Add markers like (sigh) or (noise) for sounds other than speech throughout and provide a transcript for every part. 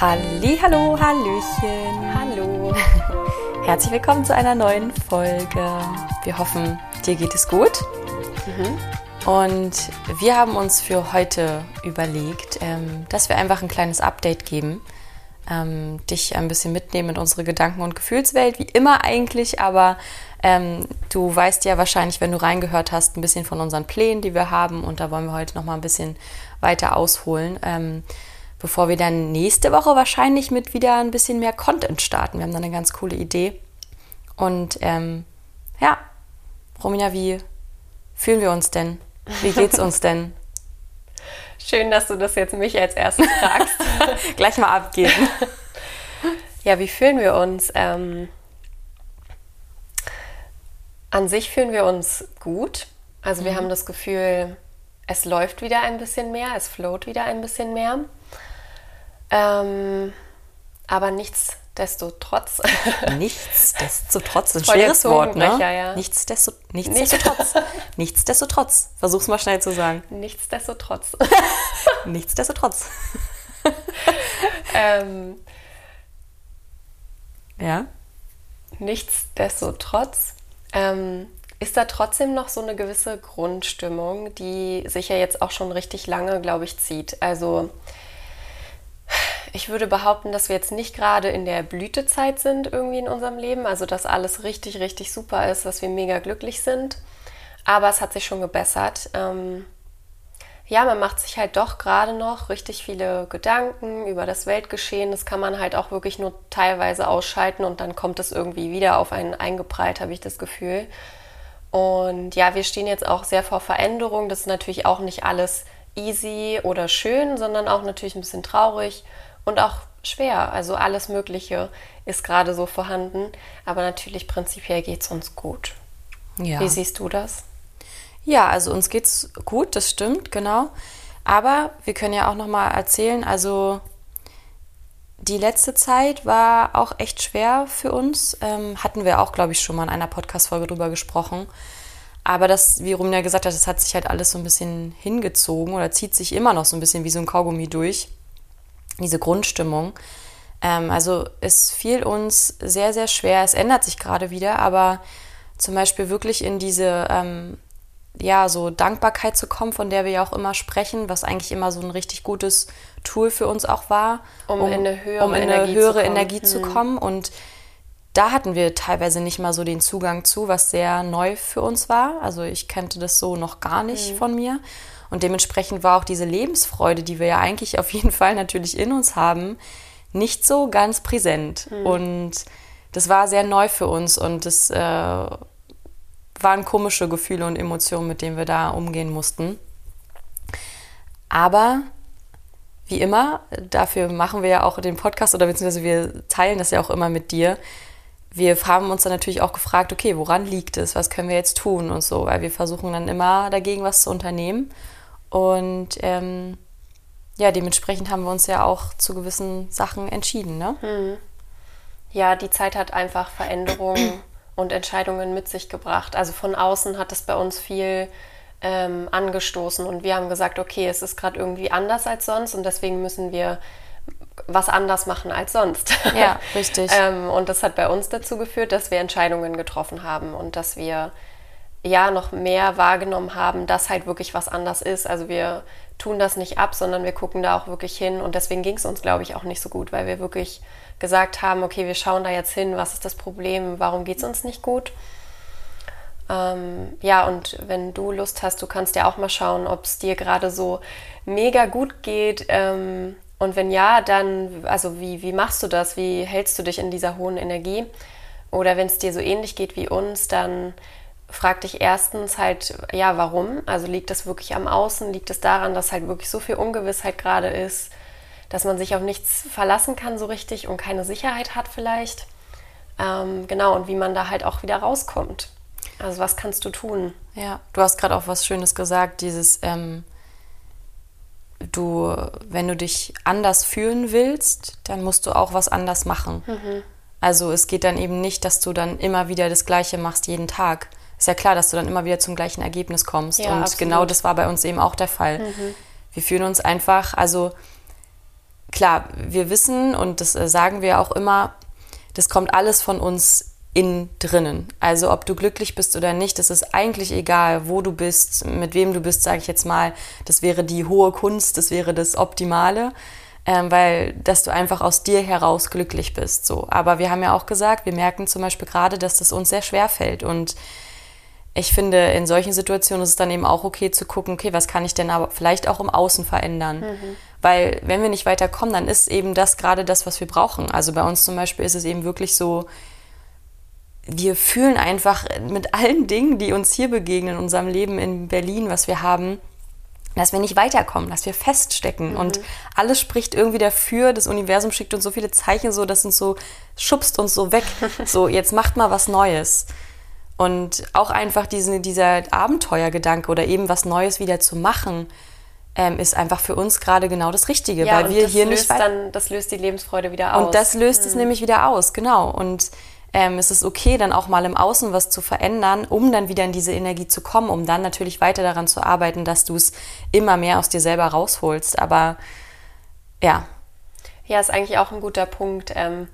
Halli, hallo, hallöchen. Hallo. (laughs) Herzlich willkommen zu einer neuen Folge. Wir hoffen, dir geht es gut. Und wir haben uns für heute überlegt, ähm, dass wir einfach ein kleines Update geben, ähm, dich ein bisschen mitnehmen in unsere Gedanken- und Gefühlswelt, wie immer eigentlich, aber ähm, du weißt ja wahrscheinlich, wenn du reingehört hast, ein bisschen von unseren Plänen, die wir haben und da wollen wir heute noch mal ein bisschen weiter ausholen, bevor wir dann nächste Woche wahrscheinlich mit wieder ein bisschen mehr Content starten. Wir haben da eine ganz coole Idee und ähm, ja, Romina, wie fühlen wir uns denn? Wie geht's uns (laughs) denn? Schön, dass du das jetzt mich als erstes fragst. (laughs) Gleich mal abgeben. (laughs) ja, wie fühlen wir uns? Ähm, an sich fühlen wir uns gut. Also wir haben das Gefühl, es läuft wieder ein bisschen mehr, es float wieder ein bisschen mehr. Ähm, aber nichtsdestotrotz. (laughs) Nichtsdestotrotz, ein schweres Wort, ne? Ja. Nichtsdesto, (laughs) nichtsdestotrotz. nichtsdestotrotz. Versuch's mal schnell zu sagen. nichtsdestotrotz. (laughs) Nichtsdestotrotz. ähm, Ja? Nichtsdestotrotz ähm, ist da trotzdem noch so eine gewisse Grundstimmung, die sich ja jetzt auch schon richtig lange, glaube ich, zieht. Also ich würde behaupten, dass wir jetzt nicht gerade in der Blütezeit sind irgendwie in unserem Leben, also dass alles richtig, richtig super ist, dass wir mega glücklich sind. Aber es hat sich schon gebessert. Ähm, ja, man macht sich halt doch gerade noch richtig viele Gedanken über das Weltgeschehen. Das kann man halt auch wirklich nur teilweise ausschalten und dann kommt es irgendwie wieder auf einen eingeprallt, habe ich das Gefühl. Und ja, wir stehen jetzt auch sehr vor Veränderung. Das ist natürlich auch nicht alles easy oder schön, sondern auch natürlich ein bisschen traurig und auch schwer. Also alles Mögliche ist gerade so vorhanden. Aber natürlich prinzipiell geht es uns gut. Ja. Wie siehst du das? Ja, also uns geht's gut, das stimmt, genau. Aber wir können ja auch noch mal erzählen, also die letzte Zeit war auch echt schwer für uns. Ähm, hatten wir auch, glaube ich, schon mal in einer Podcast-Folge drüber gesprochen. Aber das, wie Rumina gesagt hat, das hat sich halt alles so ein bisschen hingezogen oder zieht sich immer noch so ein bisschen wie so ein Kaugummi durch. Diese Grundstimmung. Ähm, also es fiel uns sehr, sehr schwer. Es ändert sich gerade wieder, aber zum Beispiel wirklich in diese ähm, ja, so Dankbarkeit zu kommen, von der wir ja auch immer sprechen, was eigentlich immer so ein richtig gutes Tool für uns auch war, Um in eine höhere um in eine Energie zu höhere kommen. Hm. Energie zu kommen. Und da hatten wir teilweise nicht mal so den Zugang zu, was sehr neu für uns war. Also ich kannte das so noch gar nicht Hm. von mir. Und dementsprechend war auch diese Lebensfreude, die wir ja eigentlich auf jeden Fall natürlich in uns haben, nicht so ganz präsent. Hm. Und das war sehr neu für uns und das äh, waren komische Gefühle und Emotionen, mit denen wir da umgehen mussten. Aber wie immer, dafür machen wir ja auch den Podcast oder beziehungsweise wir teilen das ja auch immer mit dir. Wir haben uns dann natürlich auch gefragt, okay, woran liegt es? Was können wir jetzt tun und so, weil wir versuchen dann immer dagegen was zu unternehmen. Und ähm, ja, dementsprechend haben wir uns ja auch zu gewissen Sachen entschieden, ne? Ja, die Zeit hat einfach Veränderungen (clears throat) und Entscheidungen mit sich gebracht. Also von außen hat es bei uns viel ähm, angestoßen und wir haben gesagt, okay, es ist gerade irgendwie anders als sonst und deswegen müssen wir was anders machen als sonst. Ja, (laughs) richtig. ähm, und das hat bei uns dazu geführt, dass wir Entscheidungen getroffen haben und dass wir ja noch mehr wahrgenommen haben, dass halt wirklich was anders ist. Also wir tun das nicht ab, sondern wir gucken da auch wirklich hin. Und deswegen ging es uns, glaube ich, auch nicht so gut, weil wir wirklich gesagt haben, okay, wir schauen da jetzt hin, was ist das Problem, warum geht es uns nicht gut. Ähm, ja, und wenn du Lust hast, du kannst ja auch mal schauen, ob es dir gerade so mega gut geht. Ähm, und wenn ja, dann, also wie, wie machst du das? Wie hältst du dich in dieser hohen Energie? Oder wenn es dir so ähnlich geht wie uns, dann frag dich erstens halt, ja, warum? Also liegt das wirklich am Außen? Liegt es daran, dass halt wirklich so viel Ungewissheit gerade ist, dass man sich auf nichts verlassen kann so richtig und keine Sicherheit hat vielleicht? Ähm, genau, und wie man da halt auch wieder rauskommt. Also was kannst du tun? Ja, du hast gerade auch was Schönes gesagt, dieses, ähm, du, wenn du dich anders fühlen willst, dann musst du auch was anders machen. Also es geht dann eben nicht, dass du dann immer wieder das Gleiche machst jeden Tag. Ist ja klar, dass du dann immer wieder zum gleichen Ergebnis kommst. Ja, Und absolut. genau das war bei uns eben auch der Fall. Wir fühlen uns einfach, also klar, wir wissen und das äh, sagen wir auch immer, das kommt alles von uns innen drinnen. Also ob du glücklich bist oder nicht, das ist eigentlich egal, wo du bist, mit wem du bist, sage ich jetzt mal. Das wäre die hohe Kunst, das wäre das Optimale, ähm, weil dass du einfach aus dir heraus glücklich bist. So. Aber wir haben ja auch gesagt, wir merken zum Beispiel gerade, dass das uns sehr schwer fällt und ich finde, in solchen Situationen ist es dann eben auch okay zu gucken, okay, was kann ich denn aber vielleicht auch im Außen verändern? Mhm. Weil wenn wir nicht weiterkommen, dann ist eben das gerade das, was wir brauchen. Also bei uns zum Beispiel ist es eben wirklich so, wir fühlen einfach mit allen Dingen, die uns hier begegnen in unserem Leben in Berlin, was wir haben, dass wir nicht weiterkommen, dass wir feststecken. Mhm. Und alles spricht irgendwie dafür, das Universum schickt uns so viele Zeichen, so dass uns so schubst uns so weg. (laughs) so, jetzt macht mal was Neues. Und auch einfach diesen, dieser Abenteuergedanke oder eben was Neues wieder zu machen, ähm, ist einfach für uns gerade genau das Richtige, ja, weil wir hier nicht dann, das löst die Lebensfreude wieder aus. Und das löst mhm. es nämlich wieder aus, genau. Und ähm, es ist okay, dann auch mal im Außen was zu verändern, um dann wieder in diese Energie zu kommen, um dann natürlich weiter daran zu arbeiten, dass du es immer mehr aus dir selber rausholst. Aber ja. Ja, ist eigentlich auch ein guter Punkt. Ähm,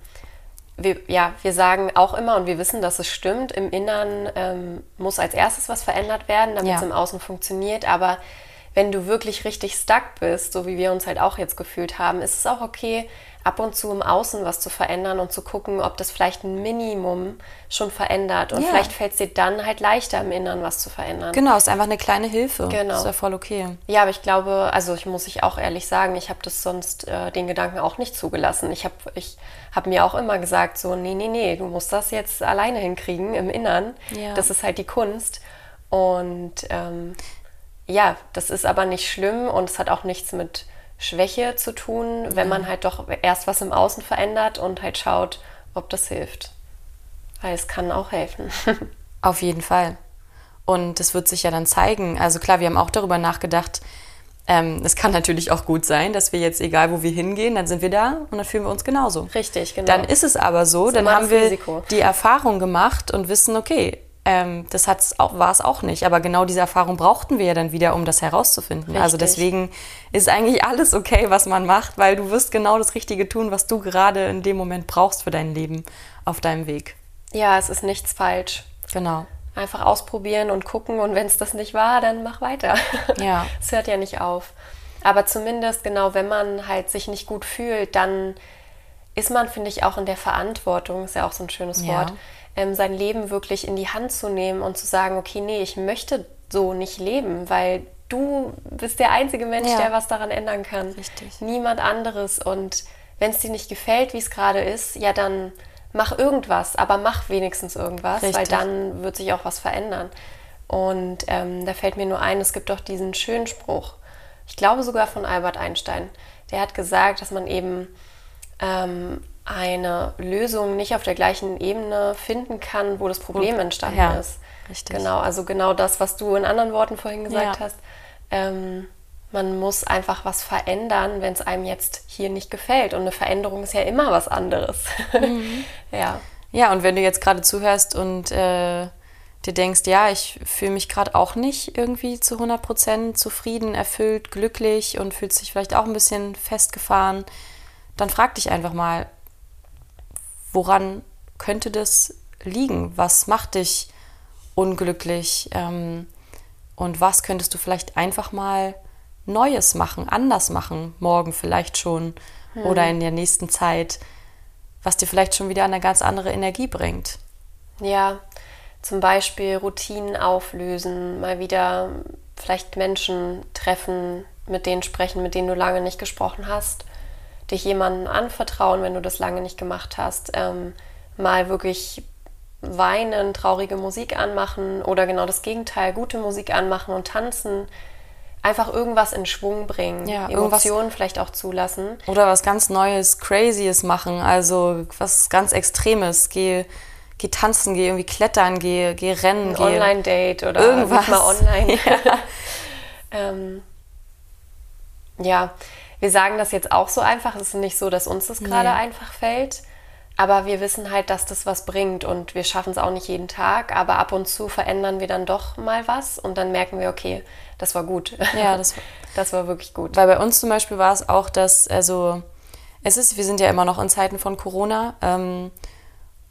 wir, ja, wir sagen auch immer und wir wissen, dass es stimmt, im Innern ähm, muss als erstes was verändert werden, damit ja. es im Außen funktioniert. Aber wenn du wirklich richtig stuck bist, so wie wir uns halt auch jetzt gefühlt haben, ist es auch okay, ab und zu im Außen was zu verändern und zu gucken, ob das vielleicht ein Minimum schon verändert. Und ja. vielleicht fällt es dir dann halt leichter im Inneren was zu verändern. Genau, ist einfach eine kleine Hilfe. Genau. Ist ja voll okay. Ja, aber ich glaube, also ich muss ich auch ehrlich sagen, ich habe das sonst äh, den Gedanken auch nicht zugelassen. Ich habe ich hab mir auch immer gesagt, so, nee, nee, nee, du musst das jetzt alleine hinkriegen im Inneren. Ja. Das ist halt die Kunst. Und ähm, ja, das ist aber nicht schlimm und es hat auch nichts mit Schwäche zu tun, wenn man halt doch erst was im Außen verändert und halt schaut, ob das hilft. Weil es kann auch helfen. (laughs) Auf jeden Fall. Und das wird sich ja dann zeigen. Also klar, wir haben auch darüber nachgedacht, ähm, es kann natürlich auch gut sein, dass wir jetzt, egal wo wir hingehen, dann sind wir da und dann fühlen wir uns genauso. Richtig, genau. Dann ist es aber so, dann haben wir Risiko. die Erfahrung gemacht und wissen, okay, ähm, das war es auch nicht. Aber genau diese Erfahrung brauchten wir ja dann wieder, um das herauszufinden. Also Richtig. Also deswegen ist eigentlich alles okay, was man macht, weil du wirst genau das Richtige tun, was du gerade in dem Moment brauchst für dein Leben auf deinem Weg. Ja, es ist nichts falsch. Genau. Einfach ausprobieren und gucken und wenn es das nicht war, dann mach weiter. (laughs) Ja. Es hört ja nicht auf. Aber zumindest genau, wenn man halt sich nicht gut fühlt, dann ist man, finde ich, auch in der Verantwortung, ist ja auch so ein schönes ja. Wort, ähm, sein Leben wirklich in die Hand zu nehmen und zu sagen, okay, nee, ich möchte so nicht leben, weil du bist der einzige Mensch, ja. der was daran ändern kann. Richtig. Niemand anderes. Und wenn es dir nicht gefällt, wie es gerade ist, ja, dann mach irgendwas, aber mach wenigstens irgendwas, Richtig. weil dann wird sich auch was verändern. Und ähm, da fällt mir nur ein, es gibt doch diesen schönen Spruch, ich glaube sogar von Albert Einstein, der hat gesagt, dass man eben ähm, eine Lösung nicht auf der gleichen Ebene finden kann, wo das Problem entstanden ja, ist. Richtig. Genau, also genau das, was du in anderen Worten vorhin gesagt ja. hast. Ähm, man muss einfach was verändern, wenn es einem jetzt hier nicht gefällt. Und eine Veränderung ist ja immer was anderes. (laughs) Mhm. ja. Ja, und wenn du jetzt gerade zuhörst und äh, dir denkst, ja, ich fühle mich gerade auch nicht irgendwie zu 100% zufrieden, erfüllt, glücklich und fühlt sich vielleicht auch ein bisschen festgefahren, dann frag dich einfach mal, woran könnte das liegen? Was macht dich unglücklich? Ähm, und was könntest du vielleicht einfach mal Neues machen, anders machen, morgen vielleicht schon hm. oder in der nächsten Zeit, was dir vielleicht schon wieder eine ganz andere Energie bringt? Ja, zum Beispiel Routinen auflösen, mal wieder vielleicht Menschen treffen, mit denen sprechen, mit denen du lange nicht gesprochen hast dich jemandem anvertrauen, wenn du das lange nicht gemacht hast, ähm, mal wirklich weinen, traurige Musik anmachen oder genau das Gegenteil, gute Musik anmachen und tanzen. Einfach irgendwas in Schwung bringen, ja, Emotionen vielleicht auch zulassen. Oder was ganz Neues, Crazyes machen, also was ganz Extremes. Geh, geh tanzen, geh irgendwie klettern, geh, geh rennen. Ein Online-Date oder irgendwas mal (laughs) online. Ja. (laughs) ähm, ja, wir sagen das jetzt auch so einfach. Es ist nicht so, dass uns das gerade nee. einfach fällt. Aber wir wissen halt, dass das was bringt und wir schaffen es auch nicht jeden Tag. Aber ab und zu verändern wir dann doch mal was und dann merken wir, okay, das war gut. Ja, das, (laughs) das war wirklich gut. Weil bei uns zum Beispiel war es auch, dass, also Es ist, wir sind ja immer noch in Zeiten von Corona. Ähm,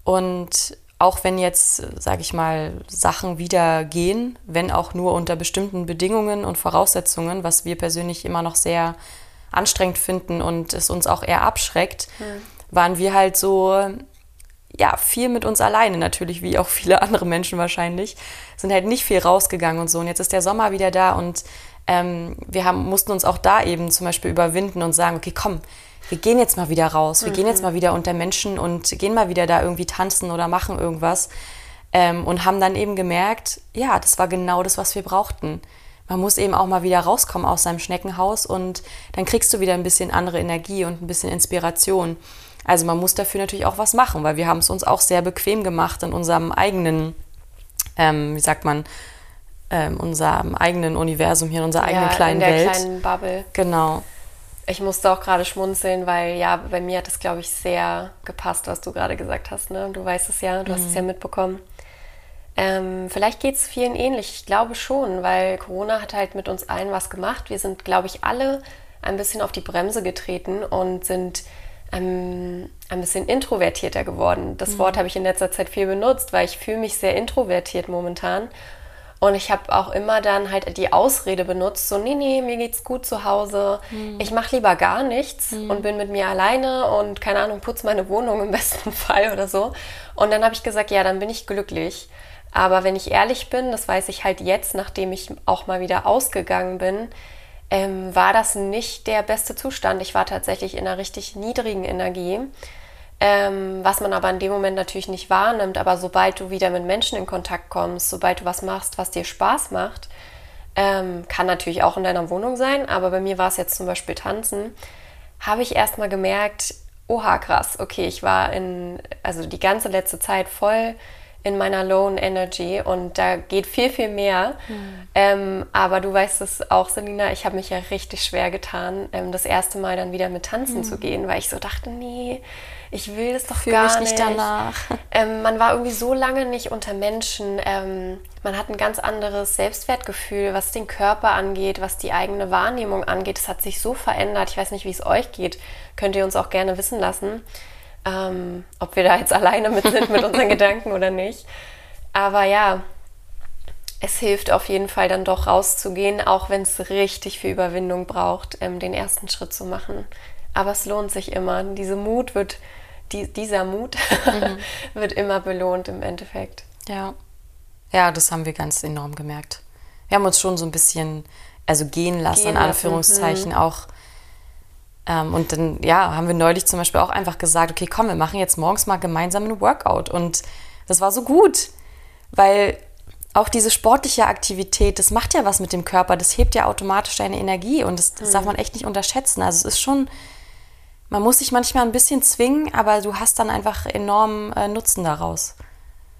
und auch wenn jetzt, sage ich mal, Sachen wieder gehen, wenn auch nur unter bestimmten Bedingungen und Voraussetzungen, was wir persönlich immer noch sehr anstrengend finden und es uns auch eher abschreckt, mhm. waren wir halt so, ja, viel mit uns alleine natürlich, wie auch viele (laughs) andere Menschen wahrscheinlich, sind halt nicht viel rausgegangen und so. Und jetzt ist der Sommer wieder da und ähm, wir haben, mussten uns auch da eben zum Beispiel überwinden und sagen, okay, komm, wir gehen jetzt mal wieder raus, wir mhm. gehen jetzt mhm. mal wieder unter Menschen und gehen mal wieder da irgendwie tanzen oder machen irgendwas. Ähm, und haben dann eben gemerkt, ja, das war genau das, was wir brauchten. Man muss eben auch mal wieder rauskommen aus seinem Schneckenhaus und dann kriegst du wieder ein bisschen andere Energie und ein bisschen Inspiration. Also man muss dafür natürlich auch was machen, weil wir haben es uns auch sehr bequem gemacht in unserem eigenen, ähm, wie sagt man, ähm, unserem eigenen Universum hier, in unserer eigenen ja, kleinen in der Welt. kleinen Bubble. Genau. Ich musste auch gerade schmunzeln, weil ja, bei mir hat es, glaube ich, sehr gepasst, was du gerade gesagt hast. Ne? Du weißt es ja, du mhm. hast es ja mhm. mitbekommen. Ähm, vielleicht geht es vielen ähnlich. Ich glaube schon, weil Corona hat halt mit uns allen was gemacht. Wir sind, glaube ich, alle ein bisschen auf die Bremse getreten und sind ähm, ein bisschen introvertierter geworden. Das mhm. Wort habe ich in letzter Zeit viel benutzt, weil ich fühle mich sehr introvertiert momentan. Und ich habe auch immer dann halt die Ausrede benutzt, so, nee, nee, mir geht's gut zu Hause. Mhm. Ich mache lieber gar nichts mhm. und bin mit mir alleine und keine Ahnung, putze meine Wohnung im (laughs) besten Fall oder so. Und dann habe ich gesagt, ja, dann bin ich glücklich. Aber wenn ich ehrlich bin, das weiß ich halt jetzt, nachdem ich auch mal wieder ausgegangen bin, ähm, war das nicht der beste Zustand. Ich war tatsächlich in einer richtig niedrigen Energie ähm, was man aber in dem Moment natürlich nicht wahrnimmt. Aber sobald du wieder mit Menschen in Kontakt kommst, sobald du was machst, was dir Spaß macht, ähm, kann natürlich auch in deiner Wohnung sein, aber bei mir war es jetzt zum Beispiel Tanzen, habe ich erstmal gemerkt, oha krass, okay, ich war in, also die ganze letzte Zeit voll in meiner Lone Energy und da geht viel, viel mehr. Mhm. Ähm, aber du weißt es auch, Selina, ich habe mich ja richtig schwer getan, ähm, das erste Mal dann wieder mit Tanzen mhm. zu gehen, weil ich so dachte, nee, ich will das doch Fühl gar mich nicht. danach. (laughs) Ähm, man war irgendwie so lange nicht unter Menschen. Ähm, man hat ein ganz anderes Selbstwertgefühl, was den Körper angeht, was die eigene Wahrnehmung angeht. Es hat sich so verändert. Ich weiß nicht, wie es euch geht. Könnt ihr uns auch gerne wissen lassen, ähm, ob wir da jetzt (laughs) alleine mit sind mit unseren (laughs) Gedanken oder nicht. Aber ja, es hilft auf jeden Fall dann doch rauszugehen, auch wenn es richtig viel Überwindung braucht, ähm, den ersten Schritt zu machen. Aber es lohnt sich immer. Diese Mut wird die, dieser Mut (laughs) mhm. wird immer belohnt im Endeffekt. Ja. Ja, das haben wir ganz enorm gemerkt. Wir haben uns schon so ein bisschen, also gehen lassen, gehen in Anführungszeichen lassen. auch. Ähm, und dann, ja, haben wir neulich zum Beispiel auch einfach gesagt, okay, komm, wir machen jetzt morgens mal gemeinsam einen Workout. Und das war so gut, weil auch diese sportliche Aktivität, das macht ja was mit dem Körper, das hebt ja automatisch deine Energie und das, das mhm. darf man echt nicht unterschätzen. Also es ist schon man muss sich manchmal ein bisschen zwingen, aber du hast dann einfach enormen äh, Nutzen daraus.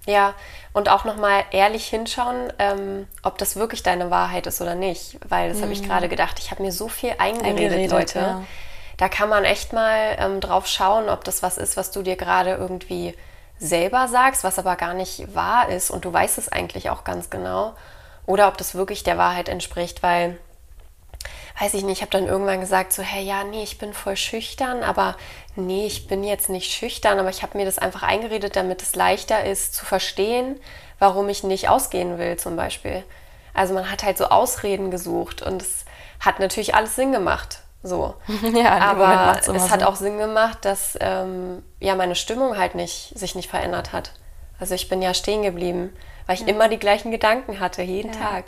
Ja, und auch nochmal ehrlich hinschauen, ähm, ob das wirklich deine Wahrheit ist oder nicht. Weil das mhm. habe ich gerade gedacht, ich habe mir so viel eingeredet, eingeredet Leute. Ja. Da kann man echt mal ähm, drauf schauen, ob das was ist, was du dir gerade irgendwie selber sagst, was aber gar nicht wahr ist und du weißt es eigentlich auch ganz genau. Oder ob das wirklich der Wahrheit entspricht, weil weiß ich nicht, ich habe dann irgendwann gesagt, so, hey, ja, nee, ich bin voll schüchtern, aber nee, ich bin jetzt nicht schüchtern, aber ich habe mir das einfach eingeredet, damit es leichter ist zu verstehen, warum ich nicht ausgehen will, zum Beispiel. Also man hat halt so Ausreden gesucht und es hat natürlich alles Sinn gemacht. So. (laughs) ja, aber es hat Sinn. auch Sinn gemacht, dass ähm, ja meine Stimmung halt nicht sich nicht verändert hat. Also ich bin ja stehen geblieben, weil ich ja. immer die gleichen Gedanken hatte, jeden ja. Tag.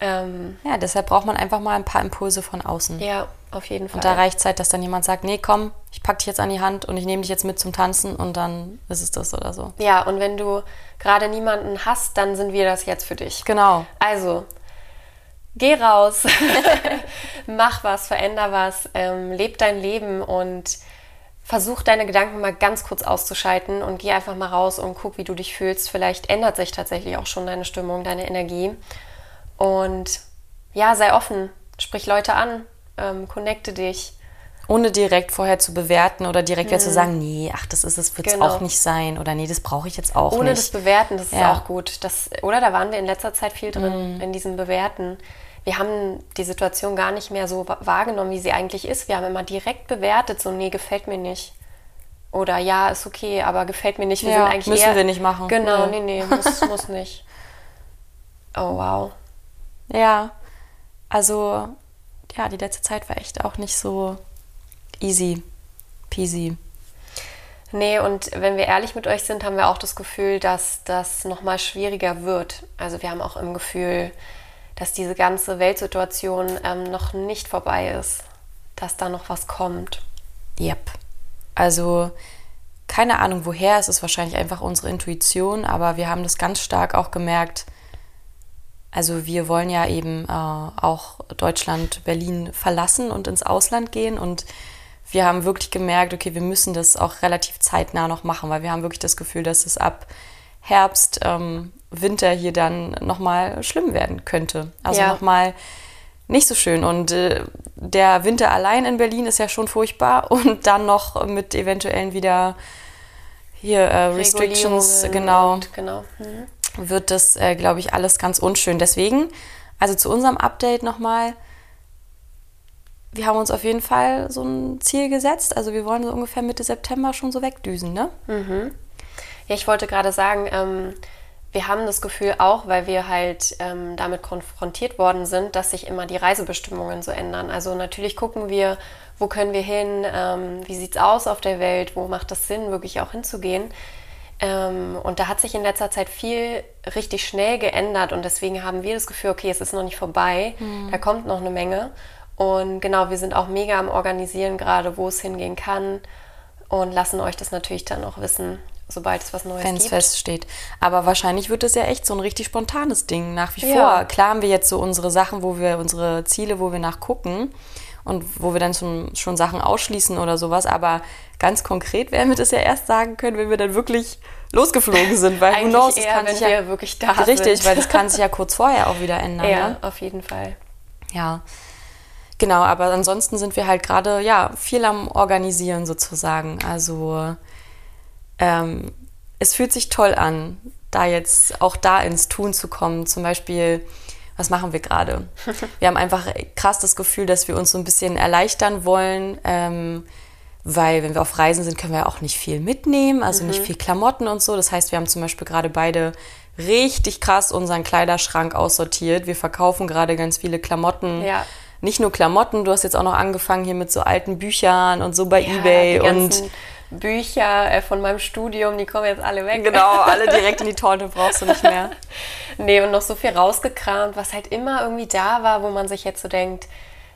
Ähm, ja, deshalb braucht man einfach mal ein paar Impulse von außen. Ja, auf jeden Fall. Und da reicht Zeit, dass dann jemand sagt, nee, komm, ich pack dich jetzt an die Hand und ich nehme dich jetzt mit zum Tanzen und dann ist es das oder so. Ja, und wenn du gerade niemanden hast, dann sind wir das jetzt für dich. Genau. Also, geh raus, (laughs) mach was, veränder was, ähm, leb dein Leben und versuch deine Gedanken mal ganz kurz auszuschalten und geh einfach mal raus und guck, wie du dich fühlst. Vielleicht ändert sich tatsächlich auch schon deine Stimmung, deine Energie. Und ja, sei offen, sprich Leute an, ähm, connecte dich. Ohne direkt vorher zu bewerten oder direkt mhm. zu sagen, nee, ach, das ist es, wird es genau. auch nicht sein oder nee, das brauche ich jetzt auch Ohne nicht. das Bewerten, das ja. ist auch gut. Das, oder da waren wir in letzter Zeit viel drin, mhm. in diesem Bewerten. Wir haben die Situation gar nicht mehr so wahrgenommen, wie sie eigentlich ist. Wir haben immer direkt bewertet, so, nee, gefällt mir nicht. Oder ja, ist okay, aber gefällt mir nicht. Wir ja, sind eigentlich müssen eher, wir nicht machen. Genau, ja. nee, nee, muss, (laughs) muss nicht. Oh, wow. Ja, also, ja, die letzte Zeit war echt auch nicht so easy peasy. Nee, und wenn wir ehrlich mit euch sind, haben wir auch das Gefühl, dass das nochmal schwieriger wird. Also wir haben auch im Gefühl, dass diese ganze Weltsituation ähm, noch nicht vorbei ist, dass da noch was kommt. Yep. Also keine Ahnung woher, es ist wahrscheinlich einfach unsere Intuition, aber wir haben das ganz stark auch gemerkt. Also wir wollen ja eben äh, auch Deutschland, Berlin verlassen und ins Ausland gehen und wir haben wirklich gemerkt, okay, wir müssen das auch relativ zeitnah noch machen, weil wir haben wirklich das Gefühl, dass es ab Herbst, ähm, Winter hier dann nochmal schlimm werden könnte. Also ja. nochmal nicht so schön. Und äh, der Winter allein in Berlin ist ja schon furchtbar (laughs) und dann noch mit eventuellen wieder hier äh, Restrictions, genau, genau. Mhm. wird das, äh, glaube ich, alles ganz unschön. Deswegen, also zu unserem Update nochmal, wir haben uns auf jeden Fall so ein Ziel gesetzt. Also wir wollen so ungefähr Mitte September schon so wegdüsen, ne? Mhm. Ja, ich wollte gerade sagen, ähm, wir haben das Gefühl auch, weil wir halt ähm, damit konfrontiert worden sind, dass sich immer die Reisebestimmungen so ändern. Also natürlich gucken wir, wo können wir hin, ähm, wie sieht es aus auf der Welt, wo macht es Sinn, wirklich auch hinzugehen. Ähm, und da hat sich in letzter Zeit viel richtig schnell geändert und deswegen haben wir das Gefühl, okay, es ist noch nicht vorbei, mhm. da kommt noch eine Menge. Und genau, wir sind auch mega am Organisieren gerade, wo es hingehen kann und lassen euch das natürlich dann auch wissen, sobald es was Neues Wenn gibt. Wenn es feststeht. Aber wahrscheinlich wird es ja echt so ein richtig spontanes Ding nach wie ja. vor. Klar haben wir jetzt so unsere Sachen, wo wir unsere Ziele, wo wir nachgucken und wo wir dann schon, schon Sachen ausschließen oder sowas. Aber ganz konkret werden wir das ja erst sagen können, wenn wir dann wirklich losgeflogen sind. Weil Eigentlich knows, eher, wenn wir ja, wirklich da richtig, sind. Richtig, weil das kann sich ja (laughs) kurz vorher auch wieder ändern. Ja, ne? auf jeden Fall. Ja. Genau, aber ansonsten sind wir halt gerade ja viel am Organisieren sozusagen. Also ähm, es fühlt sich toll an, da jetzt auch da ins Tun zu kommen. Zum Beispiel, was machen wir gerade? (laughs) Wir haben einfach krass das Gefühl, dass wir uns so ein bisschen erleichtern wollen, ähm, weil wenn wir auf Reisen sind, können wir auch nicht viel mitnehmen, also mhm. nicht viel Klamotten und so. Das heißt, wir haben zum Beispiel gerade beide richtig krass unseren Kleiderschrank aussortiert. Wir verkaufen gerade ganz viele Klamotten. Ja nicht nur Klamotten, du hast jetzt auch noch angefangen hier mit so alten Büchern und so bei ja, eBay und Bücher äh, von meinem Studium, die kommen jetzt alle weg. Genau, (laughs) alle direkt in die Tonne brauchst du nicht mehr. nee, und noch so viel rausgekramt, was halt immer irgendwie da war, wo man sich jetzt so denkt,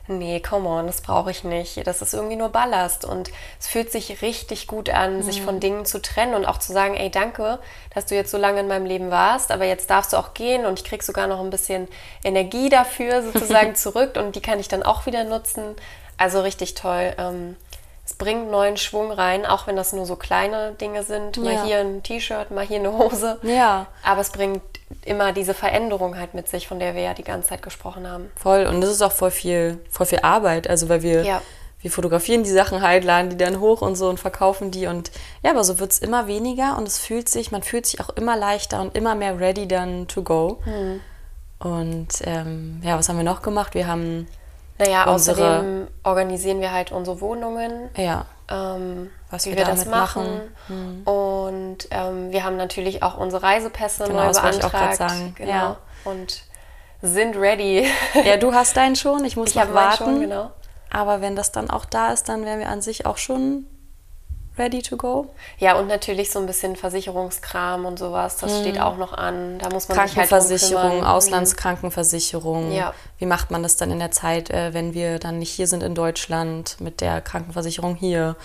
nee, come on, das brauche ich nicht. Das ist irgendwie nur Ballast. Und es fühlt sich richtig gut an, mhm. sich von Dingen zu trennen und auch zu sagen, ey, danke, dass du jetzt so lange in meinem Leben warst, aber jetzt darfst du auch gehen und ich krieg sogar noch ein bisschen Energie dafür sozusagen (laughs) zurück und die kann ich dann auch wieder nutzen. Also richtig toll. Ähm, es bringt neuen Schwung rein, auch wenn das nur so kleine Dinge sind. Mal ja. hier ein T-Shirt, mal hier eine Hose. Ja. Aber es bringt immer diese Veränderung halt mit sich, von der wir ja die ganze Zeit gesprochen haben. Voll. Und das ist auch voll viel, voll viel Arbeit. Also weil wir, ja. wir fotografieren die Sachen halt, laden die dann hoch und so und verkaufen die. Und ja, aber so wird es immer weniger und es fühlt sich, man fühlt sich auch immer leichter und immer mehr ready dann to go. Hm. Und ähm, ja, was haben wir noch gemacht? Wir haben naja, unsere, außerdem organisieren wir halt unsere Wohnungen. Ja. Ähm, was wie wir, das machen. machen. Hm. Und ähm, wir haben natürlich auch unsere Reisepässe genau, neu beantragt. Genau. Ja. Und sind ready. Ja, du hast deinen schon. Ich (laughs) muss ich noch warten. Schon, genau. Aber wenn das dann auch da ist, dann wären wir an sich auch schon ready to go. Ja, und natürlich so ein bisschen Versicherungskram und sowas, das mhm. steht auch noch an. Da muss man Krankenversicherung, sich halt. Auslandskrankenversicherung. Ja. Wie macht man das dann in der Zeit, äh, wenn wir dann nicht hier sind in Deutschland mit der Krankenversicherung hier?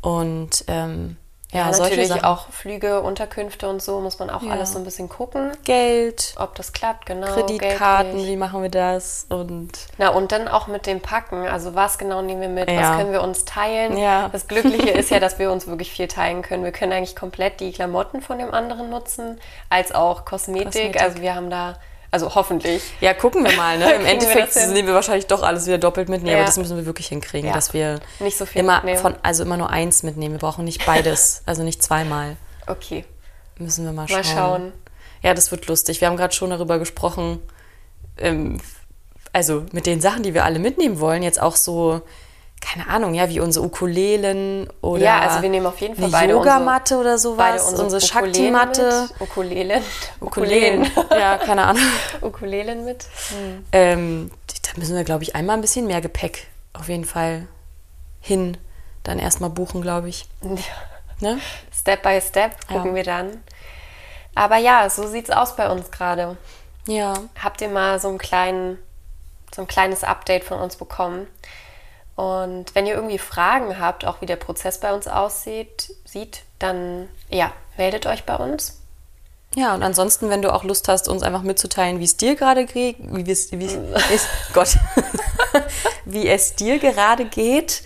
Und ähm, ja, ja natürlich auch Flüge, Unterkünfte und so muss man auch ja. alles so ein bisschen gucken. Geld. Ob das klappt, genau. Kreditkarten, wie machen wir das? Und Na, und dann auch mit dem Packen. Also was genau nehmen wir mit? Ja. Was können wir uns teilen? Ja. Das Glückliche ist ja, dass wir uns wirklich viel teilen können. Wir können eigentlich komplett die Klamotten von dem anderen nutzen, als auch Kosmetik. Kosmetik. Also wir haben da also hoffentlich. Ja, gucken wir mal. Ne? (laughs) Im Endeffekt nehmen wir wahrscheinlich doch alles wieder doppelt mit. Nee, ja. aber das müssen wir wirklich hinkriegen, ja. dass wir nicht so viel immer mitnehmen. von, also immer nur eins mitnehmen. Wir brauchen nicht beides, (laughs) also nicht zweimal. Okay. Müssen wir mal schauen. Mal schauen. Ja, das wird lustig. Wir haben gerade schon darüber gesprochen, ähm, also mit den Sachen, die wir alle mitnehmen wollen, jetzt auch so, keine Ahnung, ja, wie unsere Ukulelen oder Ja, also wir nehmen auf jeden Fall beide Yogamatte oder beide sowas, unsere, unsere Ukulelen Shakti-Matte. Ukulelen. Ukulelen. (laughs) ja, keine Ahnung. Ukulelen mit. Ähm, da müssen wir, glaube ich, einmal ein bisschen mehr Gepäck auf jeden Fall hin. Dann erstmal buchen, glaube ich. (laughs) Ne? Step by Step gucken Ja. wir dann. Aber ja, so sieht's aus bei uns gerade. Ja. Habt ihr mal so einen kleinen, so ein kleines Update von uns bekommen? Und wenn ihr irgendwie Fragen habt, auch wie der Prozess bei uns aussieht, sieht, dann ja, meldet euch bei uns. Ja, und ansonsten, wenn du auch Lust hast, uns einfach mitzuteilen, wie es dir gerade geht, wie es, wie es, (laughs) Gott, (laughs) wie es dir gerade geht,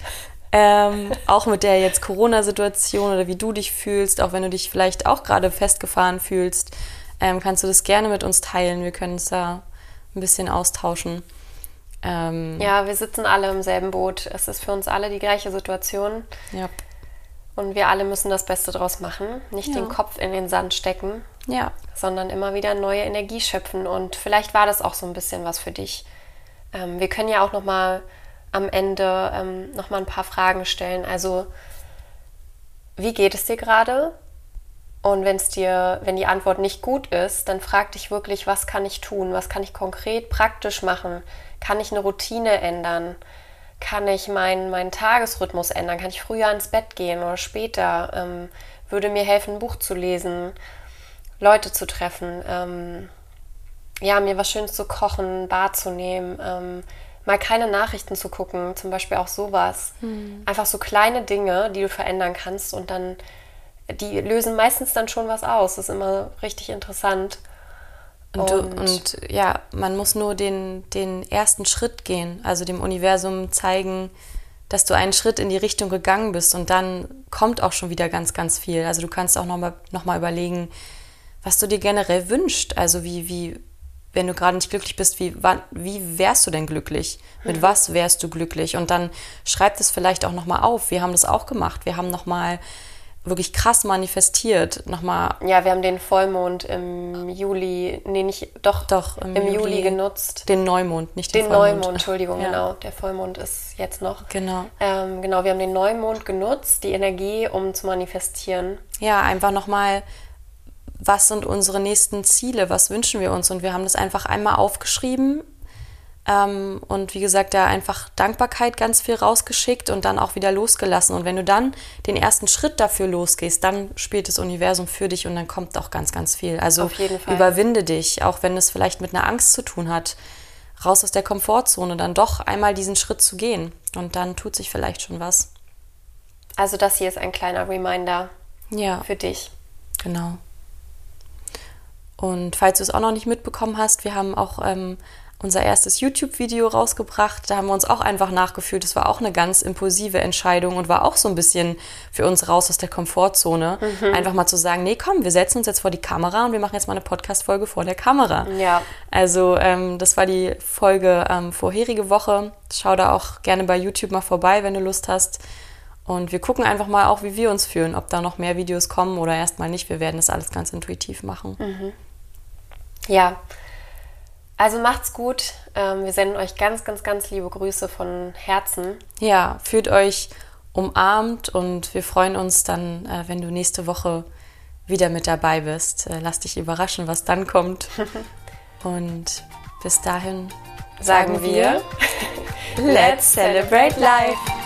ähm, auch mit der jetzt Corona-Situation oder wie du dich fühlst, auch wenn du dich vielleicht auch gerade festgefahren fühlst, ähm, kannst du das gerne mit uns teilen. Wir können uns da ein bisschen austauschen. Ähm, Ja, wir sitzen alle im selben Boot. Es ist für uns alle die gleiche Situation ja. und wir alle müssen das Beste draus machen. Nicht Ja. den Kopf in den Sand stecken, Ja. sondern immer wieder neue Energie schöpfen. Und vielleicht war das auch so ein bisschen was für dich. Ähm, wir können ja auch noch mal am Ende ähm, noch mal ein paar Fragen stellen. Also wie geht es dir gerade? Und wenn es dir, wenn die Antwort nicht gut ist, dann frag dich wirklich, was kann ich tun? Was kann ich konkret praktisch machen? Kann ich eine Routine ändern? Kann ich meinen meinen Tagesrhythmus ändern? Kann ich früher ins Bett gehen oder später? Ähm, würde mir helfen, ein Buch zu lesen, Leute zu treffen, ähm, ja, mir was Schönes zu kochen, Bad zu nehmen, ähm, mal keine Nachrichten zu gucken, zum Beispiel auch sowas. Einfach so kleine Dinge, die du verändern kannst und dann, die lösen meistens dann schon was aus. Das ist immer richtig interessant. Und, du, Und- und ja, man muss nur den, den ersten Schritt gehen, also dem Universum zeigen, dass du einen Schritt in die Richtung gegangen bist und dann kommt auch schon wieder ganz, ganz viel. Also du kannst auch nochmal noch mal überlegen, was du dir generell wünschst. Also wie, wie, wenn du gerade nicht glücklich bist, wie, wann, wie wärst du denn glücklich? Mit was wärst du glücklich? Und dann schreib das vielleicht auch nochmal auf. Wir haben das auch gemacht. Wir haben nochmal wirklich krass manifestiert. Nochmal Ja, wir haben den Vollmond im Juli, nee, nicht, doch, Doch, im, im Juli, Juli. genutzt. den Neumond, nicht den, Den Vollmond. Neumond, Entschuldigung, Ja. genau. Der Vollmond ist jetzt noch. Genau. Ähm, genau, wir haben den Neumond genutzt, die Energie, um zu manifestieren. Ja, einfach nochmal, was sind unsere nächsten Ziele, was wünschen wir uns? Und wir haben das einfach einmal aufgeschrieben ähm, und wie gesagt, da einfach Dankbarkeit ganz viel rausgeschickt und dann auch wieder losgelassen. Und wenn du dann den ersten Schritt dafür losgehst, dann spielt das Universum für dich und dann kommt auch ganz, ganz viel. Also überwinde dich, auch wenn es vielleicht mit einer Angst zu tun hat, raus aus der Komfortzone, dann doch einmal diesen Schritt zu gehen. Und dann tut sich vielleicht schon was. Also das hier ist ein kleiner Reminder Ja. für dich. Genau. Und falls du es auch noch nicht mitbekommen hast, wir haben auch ähm, unser erstes YouTube-Video rausgebracht. Da haben wir uns auch einfach nachgefühlt. Das war auch eine ganz impulsive Entscheidung und war auch so ein bisschen für uns raus aus der Komfortzone. Einfach mal zu sagen, nee, komm, wir setzen uns jetzt vor die Kamera und wir machen jetzt mal eine Podcast-Folge vor der Kamera. Ja. Also ähm, das war die Folge ähm, vorherige Woche. Schau da auch gerne bei YouTube mal vorbei, wenn du Lust hast. Und wir gucken einfach mal auch, wie wir uns fühlen, ob da noch mehr Videos kommen oder erstmal nicht. Wir werden das alles ganz intuitiv machen. Ja. Also macht's gut. Ähm, wir senden euch ganz, ganz, ganz liebe Grüße von Herzen. Ja, fühlt euch umarmt und wir freuen uns dann, äh, wenn du nächste Woche wieder mit dabei bist. Äh, lass dich überraschen, was dann kommt. (laughs) Und bis dahin Sagen wir, (laughs) Let's celebrate life!